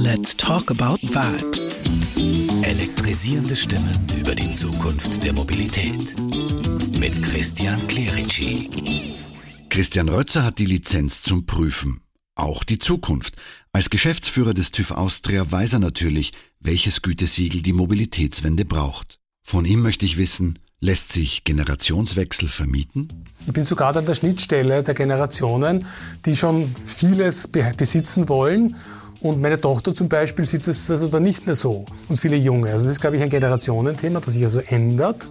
Let's talk about vibes. Elektrisierende Stimmen über die Zukunft der Mobilität. Mit Christian Clerici. Christian Rötzer hat die Lizenz zum Prüfen. Auch die Zukunft. Als Geschäftsführer des TÜV Austria weiß er natürlich, welches Gütesiegel die Mobilitätswende braucht. Von ihm möchte ich wissen, lässt sich Generationswechsel vermieten? Ich bin sogar an der Schnittstelle der Generationen, die schon vieles besitzen wollen und meine Tochter zum Beispiel sieht das also dann nicht mehr so. Und viele Junge. Also das ist, glaube ich, ein Generationenthema, das sich also ändert.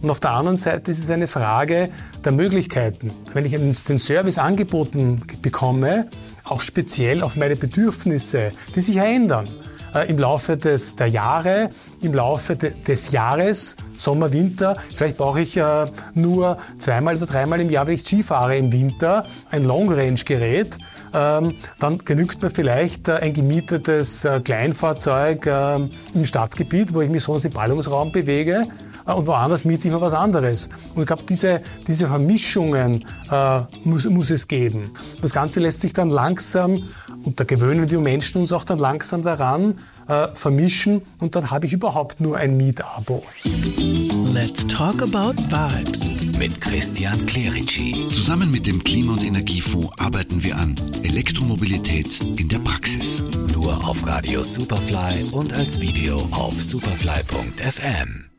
Und auf der anderen Seite ist es eine Frage der Möglichkeiten. Wenn ich den Service angeboten bekomme, auch speziell auf meine Bedürfnisse, die sich ändern äh, im Laufe des, der Jahre, im Laufe de, des Jahres, Sommer, Winter. Vielleicht brauche ich äh, nur zweimal oder dreimal im Jahr, wenn ich Ski fahre im Winter, ein Long-Range-Gerät. Ähm, dann genügt mir vielleicht äh, ein gemietetes äh, Kleinfahrzeug äh, im Stadtgebiet, wo ich mich sonst im Ballungsraum bewege. Äh, und woanders miete ich mir was anderes. Und ich glaube, diese, diese Vermischungen äh, muss, muss es geben. Das Ganze lässt sich dann langsam, und da gewöhnen die Menschen uns auch dann langsam daran, äh, vermischen und dann habe ich überhaupt nur ein Mietabo. Let's talk about vibes. Mit Christian Clerici. Zusammen mit dem Klima- und Energiefonds arbeiten wir an Elektromobilität in der Praxis. Nur auf Radio Superfly und als Video auf superfly.fm.